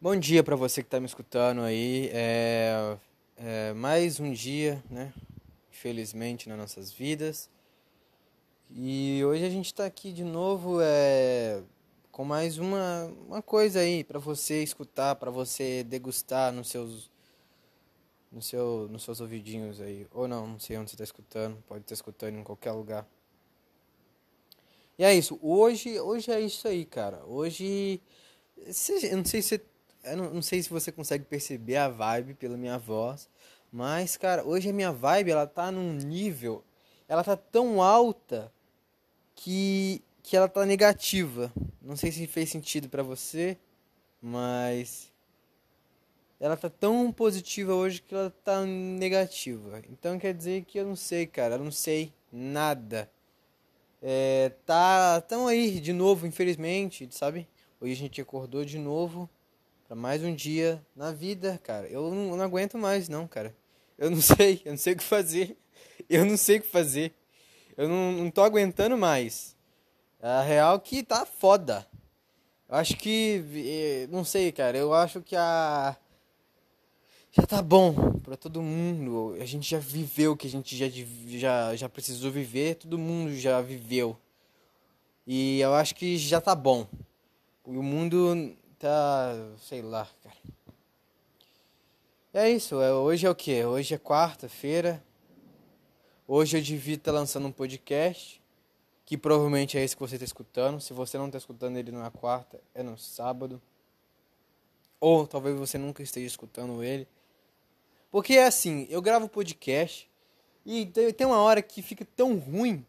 Bom dia para você que está me escutando aí. É, é, mais um dia, né? Infelizmente, nas nossas vidas. E hoje a gente está aqui de novo é, com mais uma, uma coisa aí para você escutar, para você degustar nos seus, no seu, nos seus ouvidinhos aí. Ou não, não sei onde você está escutando, pode estar escutando em qualquer lugar. E é isso. Hoje, hoje é isso aí, cara. Hoje, eu não sei se eu não, não, sei se você consegue perceber a vibe pela minha voz, mas cara, hoje a minha vibe ela tá num nível, ela tá tão alta que que ela tá negativa. Não sei se fez sentido para você, mas ela tá tão positiva hoje que ela tá negativa. Então quer dizer que eu não sei, cara, eu não sei nada. É, tá tão aí de novo, infelizmente, sabe? Hoje a gente acordou de novo para mais um dia na vida, cara. Eu não, eu não, aguento mais, não, cara. Eu não sei, eu não sei o que fazer. Eu não sei o que fazer. Eu não, não tô aguentando mais. A real que tá foda. Eu acho que. Eh, não sei, cara. Eu acho que a. Já tá bom para todo mundo. A gente já viveu o que a gente já, já, já precisou viver. Todo mundo já viveu. E eu acho que já tá bom. O mundo tá. sei lá, cara. É isso, é, hoje é o que? Hoje é quarta-feira. Hoje eu devia estar lançando um podcast. Que provavelmente é esse que você está escutando. Se você não está escutando ele na quarta, é no sábado. Ou talvez você nunca esteja escutando ele. Porque é assim, eu gravo podcast e tem uma hora que fica tão ruim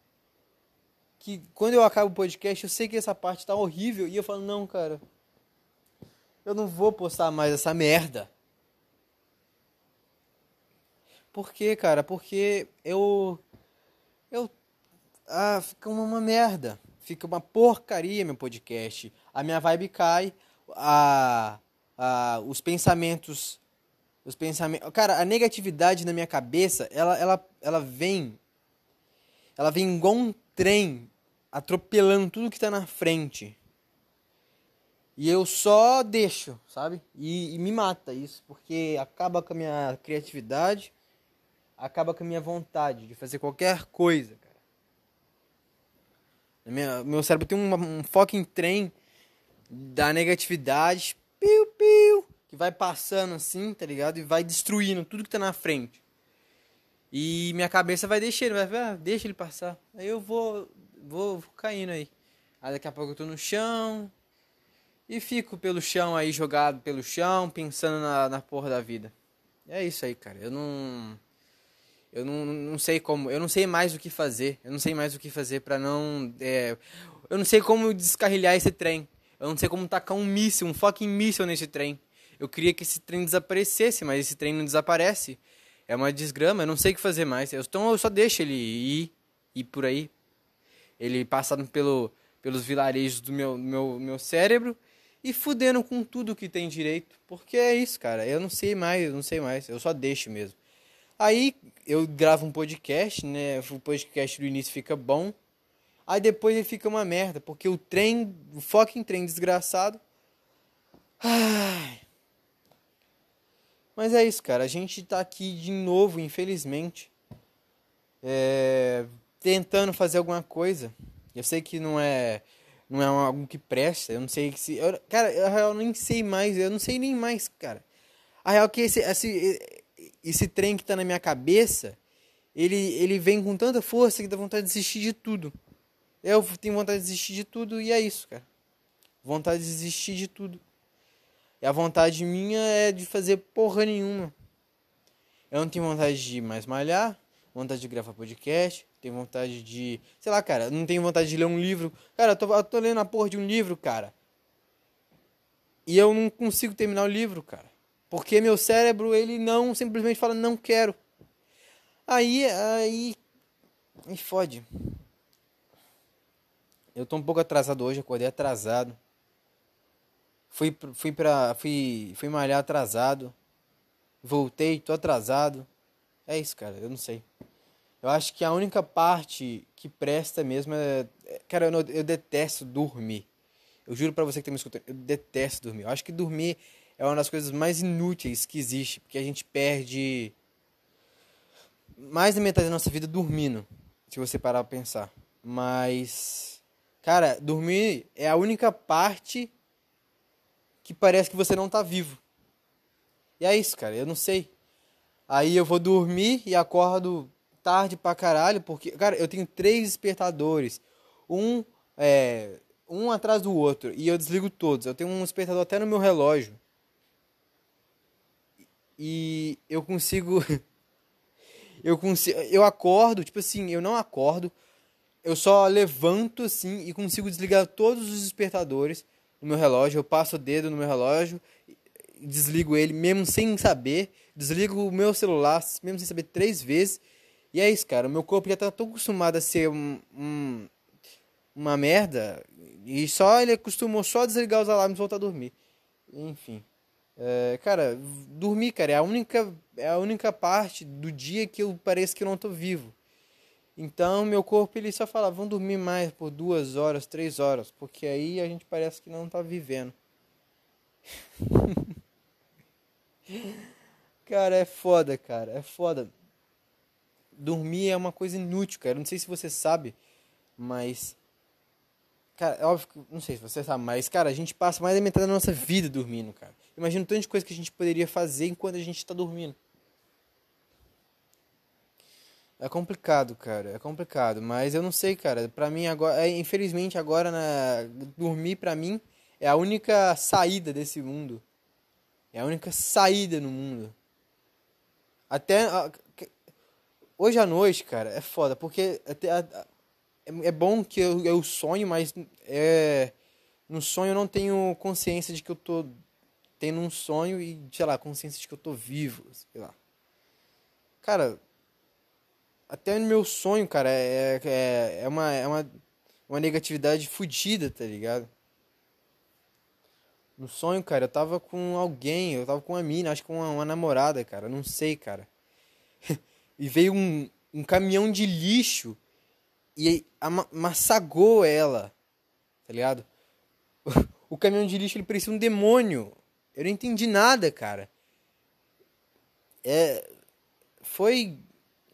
que quando eu acabo o podcast eu sei que essa parte tá horrível e eu falo, não, cara, eu não vou postar mais essa merda. Por quê, cara? Porque eu. Eu. Ah, fica uma merda. Fica uma porcaria meu podcast. A minha vibe cai. A, a, os pensamentos. Os pensamentos. Cara, a negatividade na minha cabeça, ela, ela, ela vem. Ela vem igual um trem atropelando tudo que tá na frente. E eu só deixo, sabe? E, e, me mata isso, porque acaba com a minha criatividade, acaba com a minha vontade de fazer qualquer coisa, cara. Minha, meu cérebro tem um, um foco em trem da negatividade, piu, piu, que vai passando assim, tá ligado? E vai destruindo tudo que tá na frente. E minha cabeça vai deixando, vai, ah, deixa ele passar. Aí eu vou, vou, vou caindo aí. Aí daqui a pouco eu tô no chão, e fico pelo chão aí, jogado pelo chão, pensando na, na porra da vida. É isso aí, cara. Eu não. Eu não, não sei como. Eu não sei mais o que fazer. Eu não sei mais o que fazer para não. É, eu não sei como descarrilhar esse trem. Eu não sei como tacar um míssil, um fucking míssil nesse trem. Eu queria que esse trem desaparecesse, mas esse trem não desaparece. É uma desgrama, eu não sei o que fazer mais. Então eu só deixo ele ir, ir por aí. Ele passando pelo, pelos vilarejos do meu, meu, meu cérebro e fudendo com tudo que tem direito. Porque é isso, cara. Eu não sei mais, eu não sei mais. Eu só deixo mesmo. Aí eu gravo um podcast, né? O podcast do início fica bom. Aí depois ele fica uma merda. Porque o trem, o fucking trem desgraçado. Ai. Mas é isso, cara. A gente tá aqui de novo, infelizmente. É... Tentando fazer alguma coisa. Eu sei que não é não é algo que presta. Eu não sei se. Eu, cara, eu, eu nem sei mais. Eu não sei nem mais, cara. A real é que esse, esse, esse trem que tá na minha cabeça, ele, ele vem com tanta força que dá vontade de desistir de tudo. Eu tenho vontade de desistir de tudo e é isso, cara. Vontade de desistir de tudo. E a vontade minha é de fazer porra nenhuma. Eu não tenho vontade de mais malhar, vontade de gravar podcast, tenho vontade de. Sei lá, cara, não tenho vontade de ler um livro. Cara, eu tô, eu tô lendo a porra de um livro, cara. E eu não consigo terminar o livro, cara. Porque meu cérebro, ele não simplesmente fala, não quero. Aí, aí. Me fode. Eu tô um pouco atrasado hoje, acordei atrasado. Fui, fui pra. Fui, fui malhar atrasado. Voltei, tô atrasado. É isso, cara, eu não sei. Eu acho que a única parte que presta mesmo é. é cara, eu, eu detesto dormir. Eu juro pra você que tá me escutando, eu detesto dormir. Eu acho que dormir é uma das coisas mais inúteis que existe, porque a gente perde mais da metade da nossa vida dormindo, se você parar pra pensar. Mas, cara, dormir é a única parte que parece que você não tá vivo. E é isso, cara, eu não sei. Aí eu vou dormir e acordo tarde pra caralho, porque, cara, eu tenho três despertadores. Um, é, um atrás do outro. E eu desligo todos. Eu tenho um despertador até no meu relógio. E eu consigo. eu consigo. Eu acordo, tipo assim, eu não acordo. Eu só levanto assim e consigo desligar todos os despertadores no meu relógio. Eu passo o dedo no meu relógio, desligo ele mesmo sem saber. Desligo o meu celular mesmo sem saber três vezes. E é isso, cara. O meu corpo já tá tão acostumado a ser um, um uma merda. E só ele acostumou só a desligar os alarmes e voltar a dormir. Enfim. É, cara, dormir, cara, é a única é a única parte do dia que eu pareço que eu não tô vivo. Então, meu corpo ele só fala, vamos dormir mais por duas horas, três horas, porque aí a gente parece que não tá vivendo. cara, é foda, cara, é foda. Dormir é uma coisa inútil, cara. Não sei se você sabe, mas Cara, é óbvio que, não sei se você sabe, mas, cara, a gente passa mais da metade da nossa vida dormindo, cara. Imagina o tanto de coisa que a gente poderia fazer enquanto a gente tá dormindo. É complicado, cara, é complicado, mas eu não sei, cara. Pra mim agora, é, infelizmente agora na dormir pra mim é a única saída desse mundo. É a única saída no mundo. Até hoje à noite, cara, é foda, porque até é, é bom que eu, eu sonho, mas é, no sonho eu não tenho consciência de que eu tô tendo um sonho e, sei lá, consciência de que eu tô vivo, sei lá. Cara, até no meu sonho, cara, é, é, é, uma, é uma, uma negatividade fodida, tá ligado? No sonho, cara, eu tava com alguém, eu tava com uma mina, acho que uma, uma namorada, cara, não sei, cara. e veio um, um caminhão de lixo e massagou ela, tá ligado? O caminhão de lixo ele parecia um demônio. Eu não entendi nada, cara. É. Foi.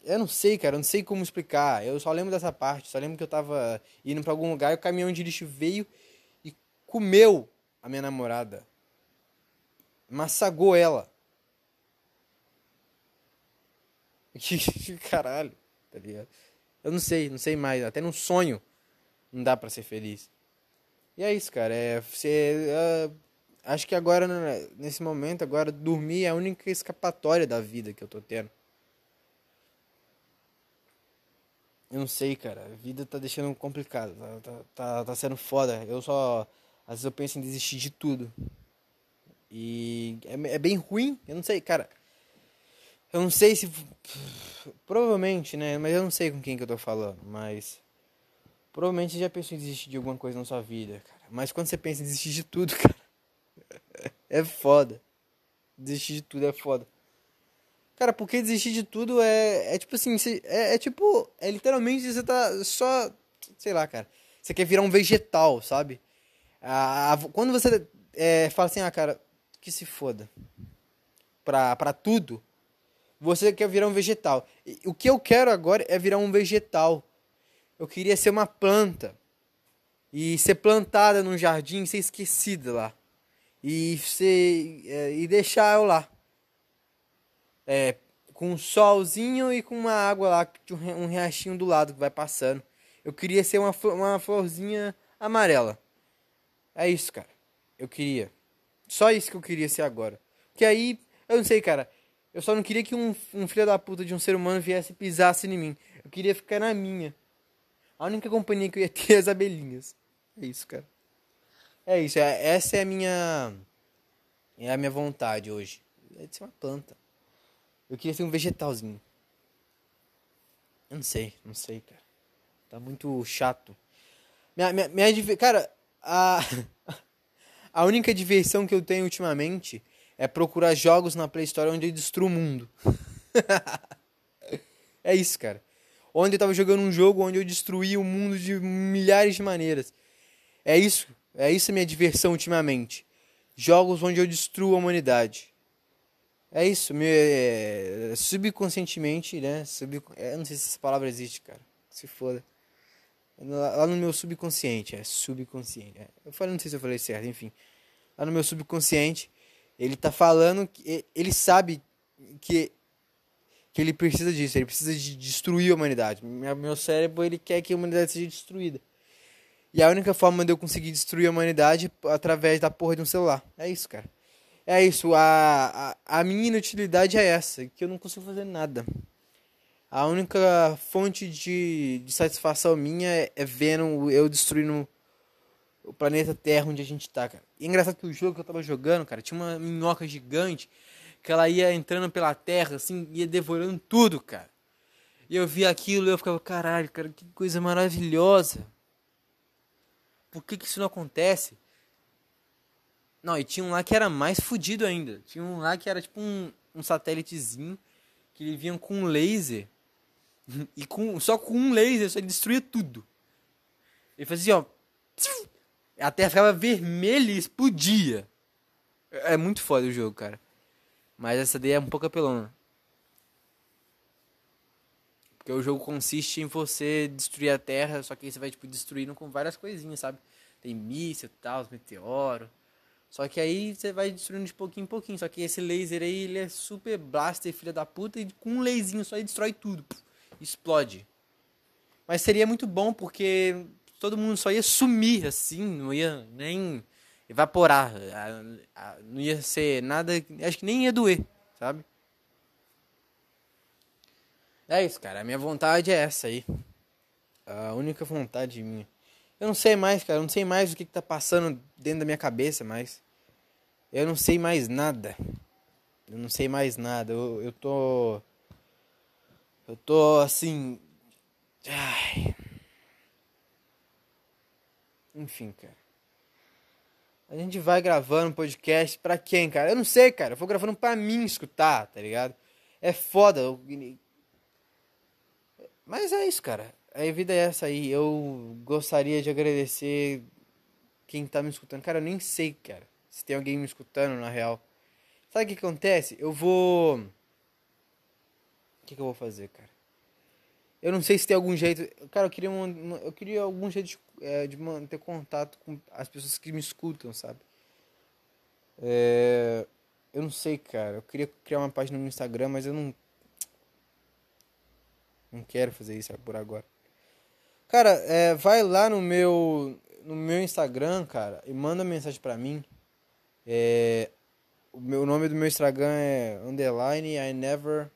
Eu não sei, cara. Eu não sei como explicar. Eu só lembro dessa parte. Só lembro que eu tava indo para algum lugar e o caminhão de lixo veio e comeu a minha namorada. Massagou ela. Que caralho, tá ligado? Eu não sei, não sei mais. Até no sonho não dá para ser feliz. E é isso, cara. É, você, uh, acho que agora, né, nesse momento, agora dormir é a única escapatória da vida que eu tô tendo. Eu não sei, cara. A vida tá deixando complicado. Tá, tá, tá, tá sendo foda. Eu só. Às vezes eu penso em desistir de tudo. E é, é bem ruim. Eu não sei, cara. Eu não sei se. Provavelmente, né? Mas eu não sei com quem que eu tô falando. Mas. Provavelmente você já pensou em desistir de alguma coisa na sua vida, cara. Mas quando você pensa em desistir de tudo, cara. É foda. Desistir de tudo é foda. Cara, porque desistir de tudo é. É tipo assim. É, é tipo. É literalmente você tá só. Sei lá, cara. Você quer virar um vegetal, sabe? Quando você é, fala assim, ah, cara, que se foda. Pra, pra tudo você quer virar um vegetal. O que eu quero agora é virar um vegetal. Eu queria ser uma planta. E ser plantada num jardim ser esquecida lá. E, ser, é, e deixar eu lá. É, com um solzinho e com uma água lá, um riachinho do lado que vai passando. Eu queria ser uma, uma florzinha amarela. É isso, cara. Eu queria. Só isso que eu queria ser agora. Que aí, eu não sei, cara. Eu só não queria que um, um filho da puta de um ser humano viesse e pisasse em mim. Eu queria ficar na minha. A única companhia que eu ia ter é as abelhinhas. É isso, cara. É isso. É, essa é a minha. É a minha vontade hoje. É de ser uma planta. Eu queria ser um vegetalzinho. Eu não sei, não sei, cara. Tá muito chato. Minha, minha, minha cara, a, a única diversão que eu tenho ultimamente é procurar jogos na Play Store onde eu destruo o mundo. é isso, cara. Onde eu tava jogando um jogo onde eu destruí o mundo de milhares de maneiras. É isso. É isso a minha diversão ultimamente. jogos onde eu destruo a humanidade. É isso, meu, é, subconscientemente, né? Sub, é, eu não sei se essa palavra existe, cara. Se foda. Lá no meu subconsciente, é subconsciente. É. Eu falei, não sei se eu falei certo, enfim. Lá no meu subconsciente, ele tá falando que ele sabe que que ele precisa disso, ele precisa de destruir a humanidade. Meu cérebro, ele quer que a humanidade seja destruída. E a única forma de eu conseguir destruir a humanidade é através da porra de um celular. É isso, cara. É isso, a, a, a minha inutilidade é essa, que eu não consigo fazer nada. A única fonte de, de satisfação minha é, é vendo eu destruindo o planeta Terra onde a gente tá, cara. E é engraçado que o jogo que eu tava jogando, cara, tinha uma minhoca gigante que ela ia entrando pela terra, assim, ia devorando tudo, cara. E eu via aquilo e eu ficava, caralho, cara, que coisa maravilhosa. Por que que isso não acontece? Não, e tinha um lá que era mais fodido ainda. Tinha um lá que era tipo um, um satélitezinho que ele vinha com um laser. E com, só com um laser só ele destruía tudo. Ele fazia, ó. A terra ficava vermelha e explodia. É muito foda o jogo, cara. Mas essa daí é um pouco apelona. Porque o jogo consiste em você destruir a terra, só que aí você vai tipo destruindo com várias coisinhas, sabe? Tem míssil e tal, meteoro. Só que aí você vai destruindo de pouquinho em pouquinho. Só que esse laser aí, ele é super blaster, filha da puta, e com um laserzinho só ele destrói tudo. explode. Mas seria muito bom porque todo mundo só ia sumir assim, não ia nem evaporar. Não ia ser nada. Acho que nem ia doer, sabe? É isso, cara. A minha vontade é essa aí. A única vontade minha. Eu não sei mais, cara. Eu não sei mais o que, que tá passando dentro da minha cabeça mais. Eu não sei mais nada. Eu não sei mais nada. Eu, eu tô. Eu tô assim. Ai. Enfim, cara. A gente vai gravando podcast pra quem, cara? Eu não sei, cara. Eu vou gravando pra mim escutar, tá ligado? É foda. Mas é isso, cara. A vida é essa aí. Eu gostaria de agradecer quem tá me escutando. Cara, eu nem sei, cara se tem alguém me escutando na real. Sabe o que acontece? Eu vou. O que, que eu vou fazer, cara? Eu não sei se tem algum jeito. Cara, eu queria, uma, eu queria algum jeito de, é, de manter contato com as pessoas que me escutam, sabe? É, eu não sei, cara. Eu queria criar uma página no Instagram, mas eu não. Não quero fazer isso por agora. Cara, é, vai lá no meu no meu Instagram, cara, e manda mensagem pra mim. É, o meu nome do meu Instagram é underline I never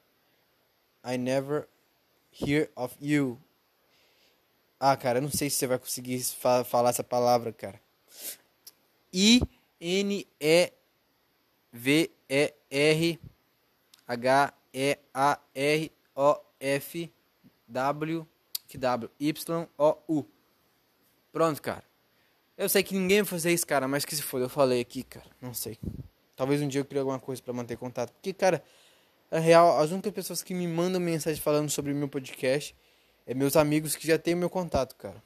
I never hear of you. Ah, cara, eu não sei se você vai conseguir fa falar essa palavra, cara. I N E V E R H E A R O F W que W Y O U. Pronto, cara. Eu sei que ninguém vai fazer isso, cara, mas que se for, eu falei aqui, cara. Não sei. Talvez um dia eu crie alguma coisa para manter contato. Porque, cara, na real, as únicas pessoas que me mandam mensagem falando sobre o meu podcast é meus amigos que já têm meu contato, cara.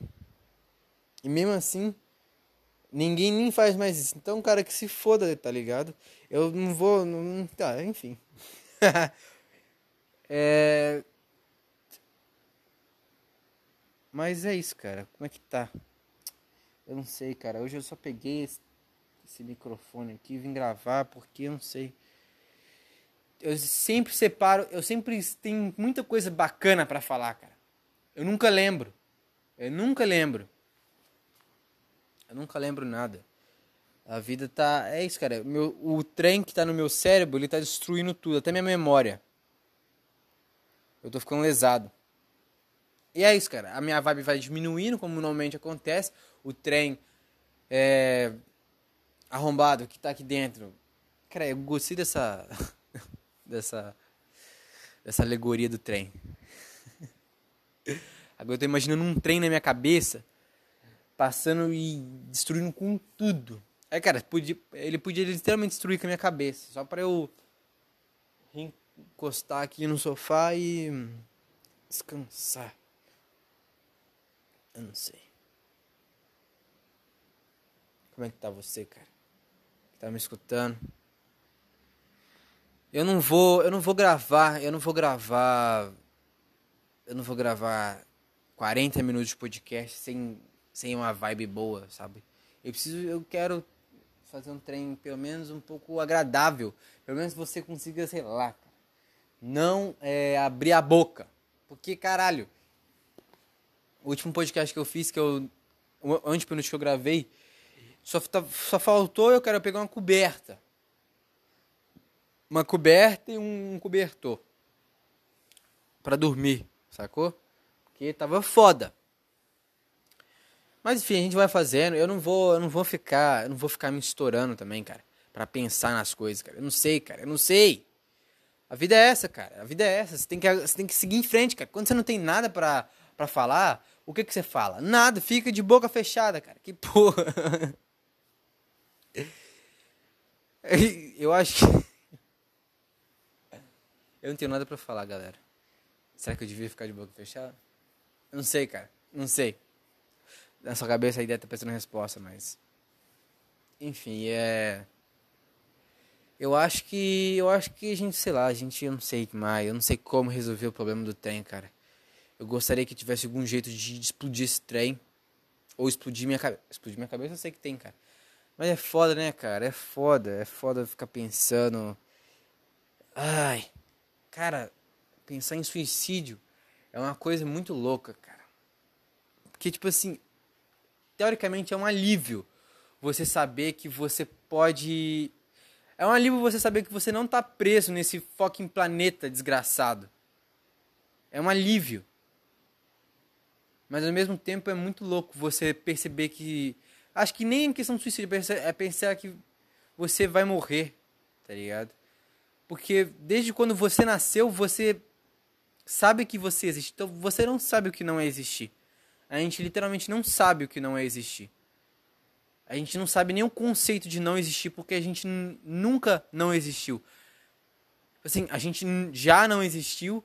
E mesmo assim, ninguém nem faz mais isso. Então, cara, que se foda, tá ligado? Eu não vou. Não, tá, enfim. é. Mas é isso, cara. Como é que tá? Eu não sei, cara. Hoje eu só peguei esse, esse microfone aqui e vim gravar porque eu não sei. Eu sempre separo, eu sempre tenho muita coisa bacana para falar, cara. Eu nunca lembro. Eu nunca lembro. Eu nunca lembro nada. A vida tá. É isso, cara. Meu, o trem que tá no meu cérebro, ele tá destruindo tudo, até minha memória. Eu tô ficando lesado. E é isso, cara. A minha vibe vai diminuindo, como normalmente acontece o trem é, arrombado que tá aqui dentro. Cara, eu gostei dessa. dessa. dessa alegoria do trem. Agora eu tô imaginando um trem na minha cabeça, passando e destruindo com tudo. É, cara, podia, ele podia literalmente destruir com a minha cabeça, só para eu encostar aqui no sofá e descansar. Eu não sei. Como é que tá você, cara? Tá me escutando. Eu não vou, eu não vou gravar, eu não vou gravar eu não vou gravar 40 minutos de podcast sem sem uma vibe boa, sabe? Eu preciso, eu quero fazer um trem pelo menos um pouco agradável, pelo menos você consiga, sei lá, não é, abrir a boca, porque caralho, o último podcast que eu fiz, que eu o antepenúltimo que eu gravei, só, tá, só faltou eu quero pegar uma coberta. Uma coberta e um cobertor. para dormir, sacou? Porque tava foda. Mas enfim, a gente vai fazendo. Eu não vou, eu não vou ficar, eu não vou ficar me estourando também, cara, para pensar nas coisas, cara. Eu não sei, cara. Eu não sei. A vida é essa, cara. A vida é essa. Você tem que, você tem que seguir em frente, cara. Quando você não tem nada para para falar, o que que você fala? Nada, fica de boca fechada, cara. Que porra. Eu acho que. Eu não tenho nada para falar, galera. Será que eu devia ficar de boca fechada? Eu não sei, cara. Não sei. Na sua cabeça a ideia tá pensando em resposta, mas. Enfim, é. Eu acho que. Eu acho que a gente, sei lá, a gente. Eu não sei mais. Eu não sei como resolver o problema do trem, cara. Eu gostaria que tivesse algum jeito de explodir esse trem. Ou explodir minha cabeça. Explodir minha cabeça eu sei que tem, cara. Mas é foda, né, cara? É foda. É foda ficar pensando. Ai. Cara, pensar em suicídio é uma coisa muito louca, cara. Porque, tipo assim. Teoricamente é um alívio você saber que você pode. É um alívio você saber que você não tá preso nesse fucking planeta desgraçado. É um alívio. Mas ao mesmo tempo é muito louco você perceber que. Acho que nem em questão de suicídio, é pensar que você vai morrer, tá ligado? Porque desde quando você nasceu, você sabe que você existe. Então você não sabe o que não é existir. A gente literalmente não sabe o que não é existir. A gente não sabe nem o conceito de não existir porque a gente nunca não existiu. Assim, a gente já não existiu,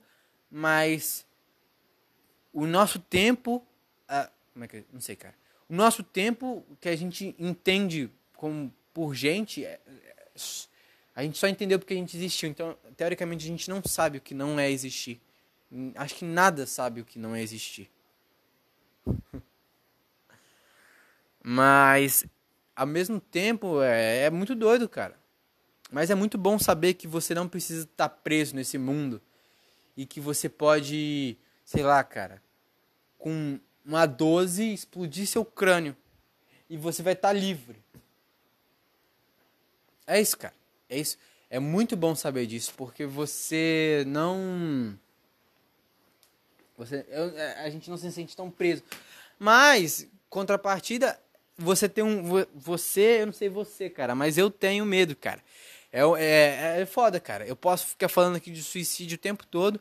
mas o nosso tempo. Como é que. Não sei, cara. O nosso tempo que a gente entende como por gente. É, é, a gente só entendeu porque a gente existiu. Então, teoricamente, a gente não sabe o que não é existir. Acho que nada sabe o que não é existir. Mas, ao mesmo tempo, é, é muito doido, cara. Mas é muito bom saber que você não precisa estar preso nesse mundo. E que você pode, sei lá, cara, com uma 12 explodir seu crânio. E você vai estar tá livre. É isso, cara. É isso. É muito bom saber disso, porque você não. Você, eu, é, a gente não se sente tão preso. Mas, contrapartida, você tem um. Você, eu não sei você, cara, mas eu tenho medo, cara. É, é, é foda, cara. Eu posso ficar falando aqui de suicídio o tempo todo,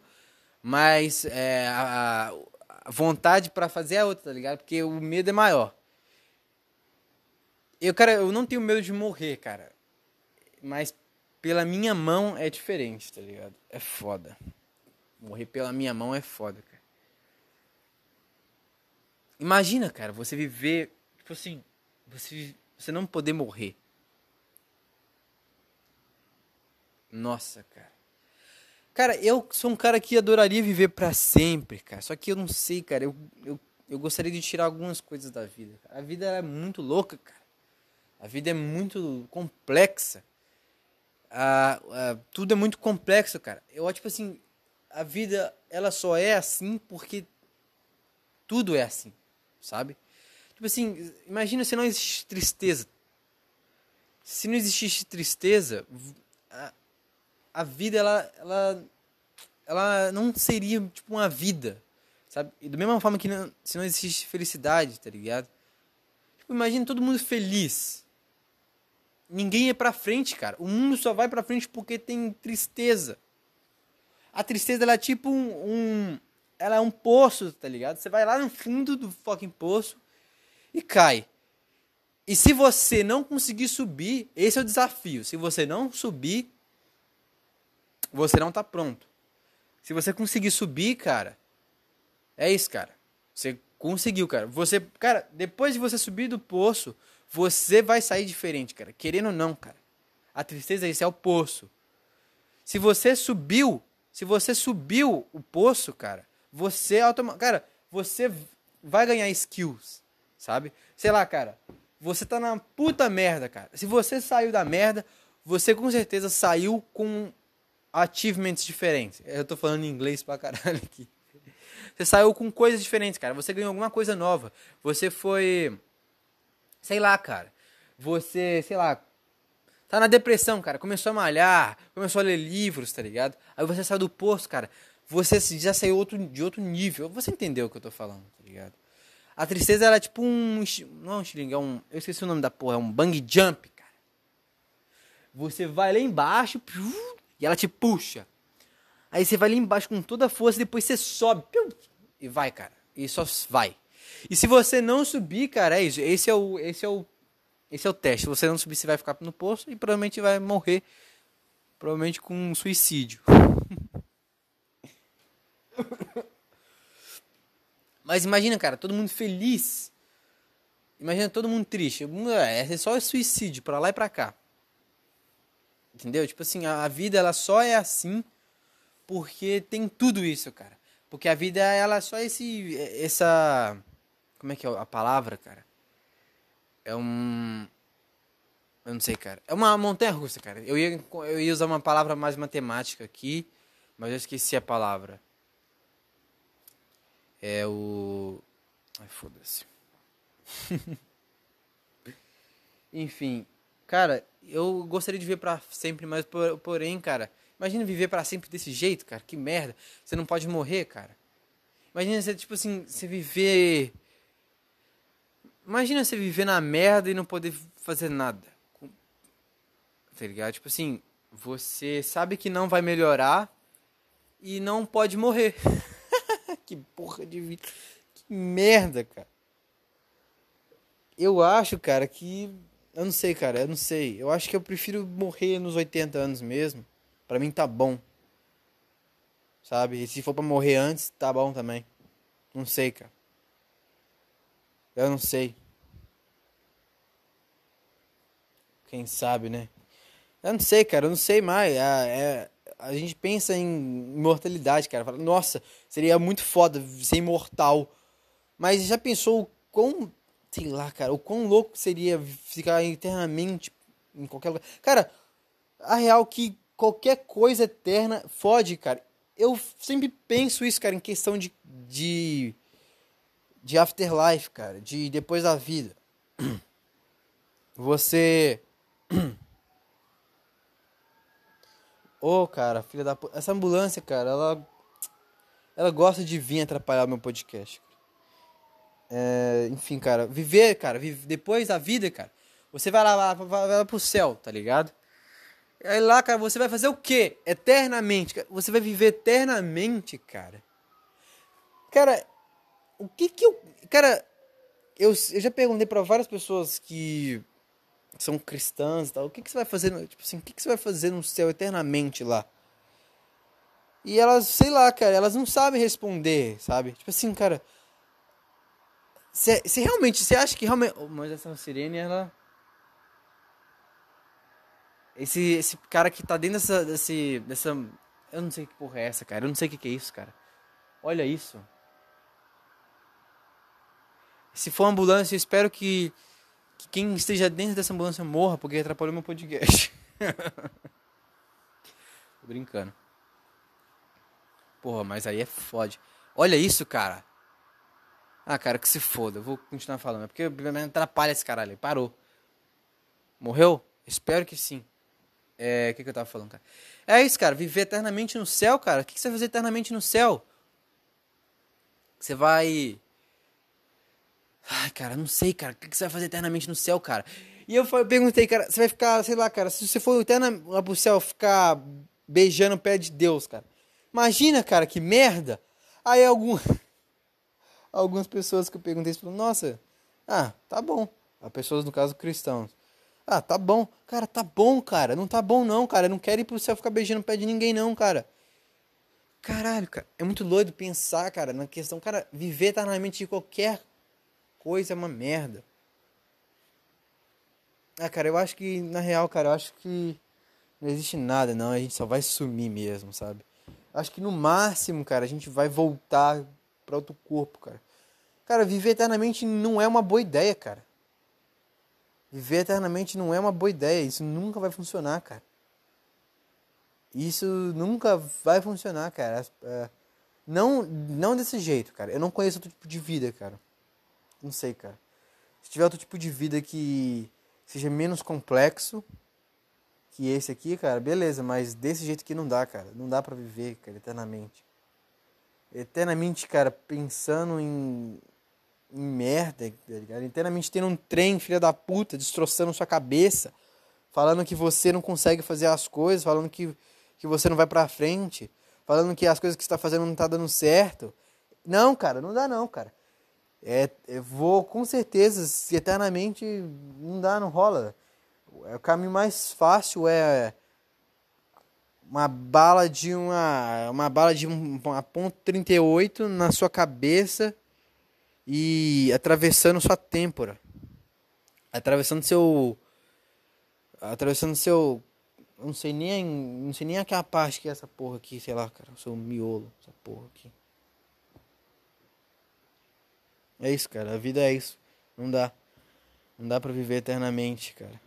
mas é, a, vontade para fazer é outra, tá ligado? Porque o medo é maior. Eu, cara, eu não tenho medo de morrer, cara. Mas pela minha mão é diferente, tá ligado? É foda. Morrer pela minha mão é foda. Imagina, cara, você viver, tipo assim, você, você não poder morrer. Nossa, cara. Cara, eu sou um cara que adoraria viver para sempre, cara. Só que eu não sei, cara. Eu, eu, eu gostaria de tirar algumas coisas da vida. Cara. A vida é muito louca, cara. A vida é muito complexa. Ah, ah, tudo é muito complexo, cara. Eu, tipo assim, a vida, ela só é assim porque tudo é assim, sabe? Tipo assim, imagina se não existe tristeza. Se não existisse tristeza, a vida ela, ela, ela não seria tipo uma vida, sabe? E da mesma forma que não, se não existisse felicidade, tá ligado? Tipo, imagina todo mundo feliz. Ninguém é pra frente, cara. O mundo só vai pra frente porque tem tristeza. A tristeza ela é tipo um, um ela é um poço, tá ligado? Você vai lá no fundo do fucking poço e cai. E se você não conseguir subir, esse é o desafio. Se você não subir, você não tá pronto. Se você conseguir subir, cara, é isso, cara. Você conseguiu, cara. Você, cara, depois de você subir do poço, você vai sair diferente, cara. Querendo ou não, cara. A tristeza é isso, é o poço. Se você subiu, se você subiu o poço, cara, você automaticamente. Cara, você vai ganhar skills, sabe? Sei lá, cara. Você tá na puta merda, cara. Se você saiu da merda, você com certeza saiu com achievements diferentes. Eu tô falando em inglês pra caralho aqui. Você saiu com coisas diferentes, cara. Você ganhou alguma coisa nova. Você foi. Sei lá, cara. Você, sei lá. Tá na depressão, cara. Começou a malhar, começou a ler livros, tá ligado? Aí você saiu do posto, cara. Você já saiu outro, de outro nível. Você entendeu o que eu tô falando, tá ligado? A tristeza ela é tipo um. Não é um estilingue, é um. Eu esqueci o nome da porra, é um bang jump, cara. Você vai lá embaixo e ela te puxa. Aí você vai lá embaixo com toda a força, depois você sobe. E vai, cara. E só vai. E se você não subir, cara, é isso. Esse é o, esse é o, esse é o teste. Se você não subir, você vai ficar no poço e provavelmente vai morrer. Provavelmente com um suicídio. Mas imagina, cara, todo mundo feliz. Imagina todo mundo triste. É só suicídio pra lá e pra cá. Entendeu? Tipo assim, a vida ela só é assim porque tem tudo isso, cara. Porque a vida ela é só esse essa como é que é a palavra, cara? É um eu não sei, cara. É uma montanha russa, cara. Eu ia eu ia usar uma palavra mais matemática aqui, mas eu esqueci a palavra. É o ai foda-se. Enfim, cara, eu gostaria de ver para sempre, mas porém, cara, Imagina viver para sempre desse jeito, cara. Que merda. Você não pode morrer, cara. Imagina você, tipo assim, você viver. Imagina você viver na merda e não poder fazer nada. Tá ligado? Tipo assim, você sabe que não vai melhorar e não pode morrer. que porra de vida. Que merda, cara. Eu acho, cara, que. Eu não sei, cara. Eu não sei. Eu acho que eu prefiro morrer nos 80 anos mesmo. Pra mim tá bom. Sabe? E se for pra morrer antes, tá bom também. Não sei, cara. Eu não sei. Quem sabe, né? Eu não sei, cara. Eu não sei mais. A, é, a gente pensa em imortalidade, cara. Fala, Nossa, seria muito foda ser imortal. Mas já pensou o quão. Sei lá, cara. O quão louco seria ficar eternamente em qualquer lugar. Cara, a real que qualquer coisa eterna fode, cara. Eu sempre penso isso, cara, em questão de, de, de afterlife, cara, de depois da vida. Você. Ô, oh, cara, filha da. Essa ambulância, cara, ela. Ela gosta de vir atrapalhar o meu podcast. É, enfim, cara, viver, cara, vive, depois da vida, cara. Você vai lá, vai, lá pro céu, tá ligado? Aí lá, cara, você vai fazer o quê? Eternamente. Você vai viver eternamente, cara. Cara, o que que eu. Cara, eu, eu já perguntei para várias pessoas que são cristãs e tal. O que que você vai fazer? Tipo assim, o que que você vai fazer no céu eternamente lá? E elas, sei lá, cara, elas não sabem responder, sabe? Tipo assim, cara. Se, realmente, você acha que realmente. Oh, mas essa sirene, ela. Esse, esse cara que tá dentro dessa, desse, dessa. Eu não sei que porra é essa, cara. Eu não sei o que, que é isso, cara. Olha isso. Se for ambulância, eu espero que, que quem esteja dentro dessa ambulância morra, porque atrapalhou meu podcast. Tô brincando. Porra, mas aí é fode. Olha isso, cara. Ah, cara, que se foda. Eu vou continuar falando. É porque me atrapalha esse caralho. Parou. Morreu? Espero que sim. É, o que, que eu tava falando, cara? É isso, cara. Viver eternamente no céu, cara. O que, que você vai fazer eternamente no céu? Você vai. Ai, cara, não sei, cara. O que, você vai fazer eternamente no céu, cara? E eu perguntei, cara, você vai ficar, sei lá, cara, se você for eterna lá pro céu, ficar beijando o pé de Deus, cara. Imagina, cara, que merda. Aí algum... algumas pessoas que eu perguntei falaram, nossa, ah, tá bom. As pessoas, no caso, cristãos. Ah, tá bom. Cara, tá bom, cara. Não tá bom, não, cara. Eu não quero ir pro céu ficar beijando o pé de ninguém, não, cara. Caralho, cara. É muito doido pensar, cara, na questão. Cara, viver eternamente de qualquer coisa é uma merda. Ah, cara, eu acho que, na real, cara, eu acho que. Não existe nada, não. A gente só vai sumir mesmo, sabe? Acho que no máximo, cara, a gente vai voltar para outro corpo, cara. Cara, viver eternamente não é uma boa ideia, cara. Viver eternamente não é uma boa ideia. Isso nunca vai funcionar, cara. Isso nunca vai funcionar, cara. É, não, não desse jeito, cara. Eu não conheço outro tipo de vida, cara. Não sei, cara. Se tiver outro tipo de vida que seja menos complexo que esse aqui, cara, beleza. Mas desse jeito aqui não dá, cara. Não dá pra viver, cara, eternamente. Eternamente, cara, pensando em em merda, tá ligado? Inteiramente tendo um trem, filha da puta, destroçando sua cabeça, falando que você não consegue fazer as coisas, falando que, que você não vai pra frente, falando que as coisas que você tá fazendo não tá dando certo. Não, cara, não dá não, cara. É, eu vou com certeza, eternamente não dá, não rola. É, o caminho mais fácil é uma bala de uma uma bala de uma ponto 38 na sua cabeça e atravessando sua têmpora. Atravessando seu. Atravessando seu. Não sei nem. Não sei nem aquela parte que é essa porra aqui, sei lá, cara. Seu miolo, essa porra aqui. É isso, cara. A vida é isso. Não dá. Não dá pra viver eternamente, cara.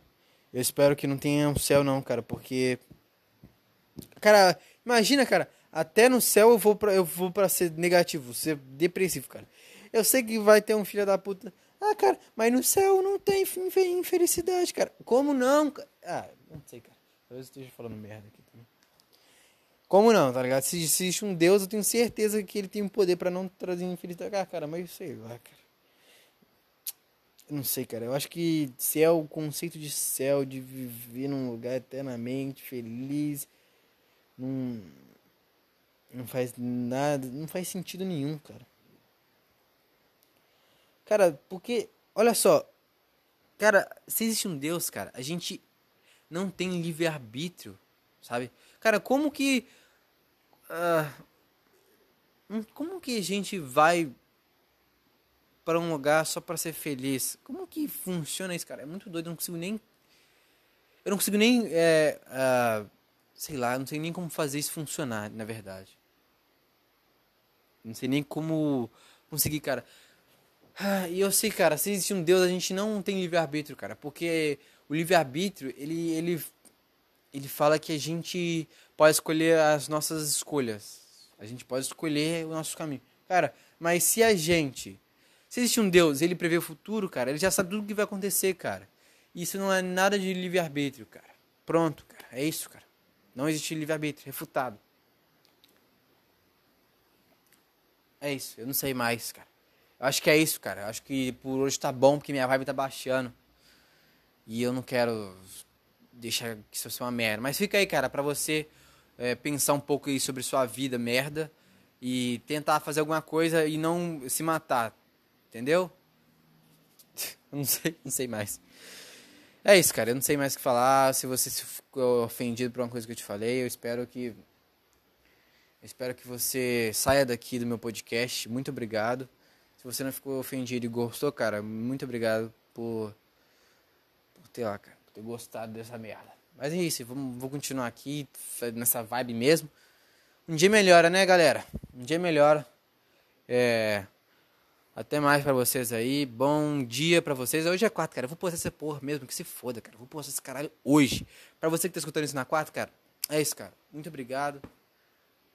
Eu espero que não tenha um céu, não, cara, porque. Cara, imagina, cara. Até no céu eu vou pra, eu vou pra ser negativo, ser depressivo, cara. Eu sei que vai ter um filho da puta. Ah, cara, mas no céu não tem infelicidade, cara. Como não? Ah, não sei, cara. Talvez eu esteja falando merda aqui. Como não, tá ligado? Se existe um Deus, eu tenho certeza que ele tem um poder para não trazer infelicidade. Ah, cara, mas sei lá, cara. Eu não sei, cara. Eu acho que céu, o conceito de céu, de viver num lugar eternamente feliz, não, não faz nada, não faz sentido nenhum, cara. Cara, porque, olha só. Cara, se existe um Deus, cara, a gente não tem livre-arbítrio, sabe? Cara, como que. Uh, como que a gente vai para um lugar só para ser feliz? Como que funciona isso, cara? É muito doido, eu não consigo nem. Eu não consigo nem. É, uh, sei lá, não sei nem como fazer isso funcionar, na verdade. Não sei nem como conseguir, cara. Ah, e eu sei, cara, se existe um Deus, a gente não tem livre-arbítrio, cara. Porque o livre-arbítrio, ele, ele, ele fala que a gente pode escolher as nossas escolhas. A gente pode escolher o nosso caminho. Cara, mas se a gente. Se existe um Deus, ele prevê o futuro, cara, ele já sabe tudo o que vai acontecer, cara. Isso não é nada de livre-arbítrio, cara. Pronto, cara. É isso, cara. Não existe livre-arbítrio. Refutado. É isso. Eu não sei mais, cara. Eu acho que é isso, cara. Eu acho que por hoje tá bom, porque minha vibe tá baixando. E eu não quero deixar que isso seja uma merda. Mas fica aí, cara, pra você é, pensar um pouco aí sobre sua vida merda. E tentar fazer alguma coisa e não se matar. Entendeu? não sei, não sei mais. É isso, cara. Eu não sei mais o que falar. Se você ficou ofendido por uma coisa que eu te falei, eu espero que. Eu espero que você saia daqui do meu podcast. Muito obrigado. Se você não ficou ofendido e gostou, cara, muito obrigado por, por ter lá, cara, por ter gostado dessa merda. Mas é isso, vou continuar aqui nessa vibe mesmo. Um dia melhora, né, galera? Um dia melhora. É... Até mais pra vocês aí. Bom dia pra vocês. Hoje é quarta, cara. Eu vou postar essa porra mesmo, que se foda, cara. Eu vou postar esse caralho hoje. Pra você que tá escutando isso na quarta, cara. É isso, cara. Muito obrigado.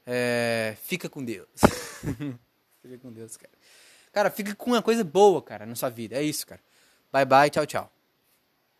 É... Fica com Deus. Fica com Deus, cara. Cara, fica com uma coisa boa, cara, na sua vida. É isso, cara. Bye, bye. Tchau, tchau.